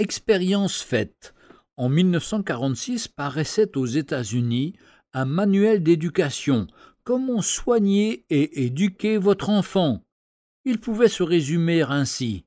Expérience faite. En 1946 paraissait aux États-Unis un manuel d'éducation. Comment soigner et éduquer votre enfant? Il pouvait se résumer ainsi.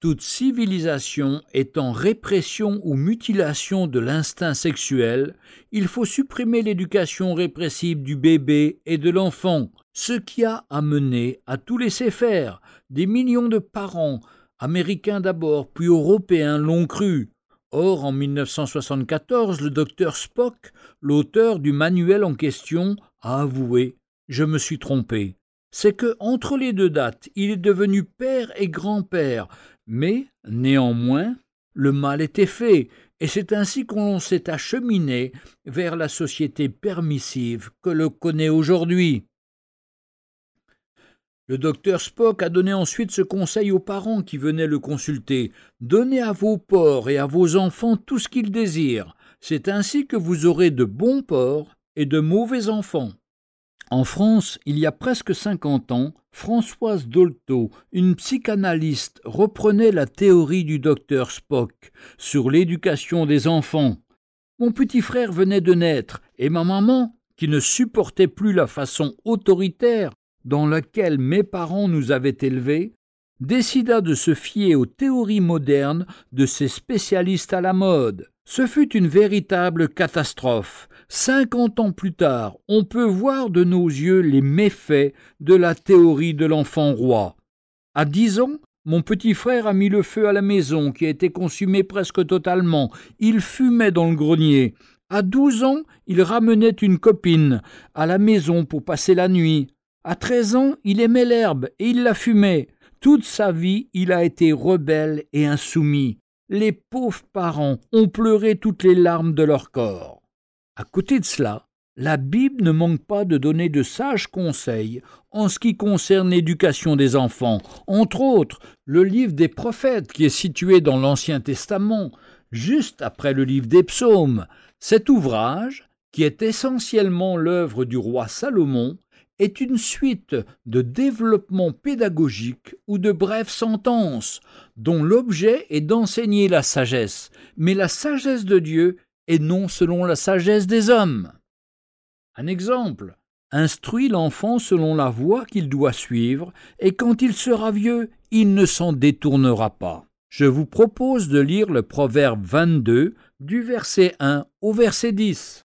Toute civilisation étant répression ou mutilation de l'instinct sexuel, il faut supprimer l'éducation répressive du bébé et de l'enfant, ce qui a amené à tout laisser faire. Des millions de parents, Américains d'abord, puis Européens l'ont cru. Or, en 1974, le docteur Spock, l'auteur du manuel en question, a avoué Je me suis trompé. C'est que, entre les deux dates, il est devenu père et grand-père, mais, néanmoins, le mal était fait, et c'est ainsi qu'on s'est acheminé vers la société permissive que l'on connaît aujourd'hui. Le docteur Spock a donné ensuite ce conseil aux parents qui venaient le consulter. Donnez à vos porcs et à vos enfants tout ce qu'ils désirent. C'est ainsi que vous aurez de bons porcs et de mauvais enfants. En France, il y a presque cinquante ans, Françoise Dolto, une psychanalyste, reprenait la théorie du docteur Spock sur l'éducation des enfants. Mon petit frère venait de naître, et ma maman, qui ne supportait plus la façon autoritaire dans laquelle mes parents nous avaient élevés, décida de se fier aux théories modernes de ces spécialistes à la mode. Ce fut une véritable catastrophe. Cinquante ans plus tard, on peut voir de nos yeux les méfaits de la théorie de l'enfant roi. À dix ans, mon petit frère a mis le feu à la maison qui a été consumée presque totalement. Il fumait dans le grenier. À douze ans, il ramenait une copine à la maison pour passer la nuit. À treize ans, il aimait l'herbe et il la fumait. Toute sa vie, il a été rebelle et insoumis. Les pauvres parents ont pleuré toutes les larmes de leur corps. À côté de cela, la Bible ne manque pas de donner de sages conseils en ce qui concerne l'éducation des enfants, entre autres le livre des prophètes qui est situé dans l'Ancien Testament, juste après le livre des psaumes. Cet ouvrage, qui est essentiellement l'œuvre du roi Salomon, est une suite de développements pédagogiques ou de brèves sentences, dont l'objet est d'enseigner la sagesse, mais la sagesse de Dieu et non selon la sagesse des hommes. Un exemple. Instruis l'enfant selon la voie qu'il doit suivre, et quand il sera vieux, il ne s'en détournera pas. Je vous propose de lire le proverbe 22 du verset 1 au verset 10.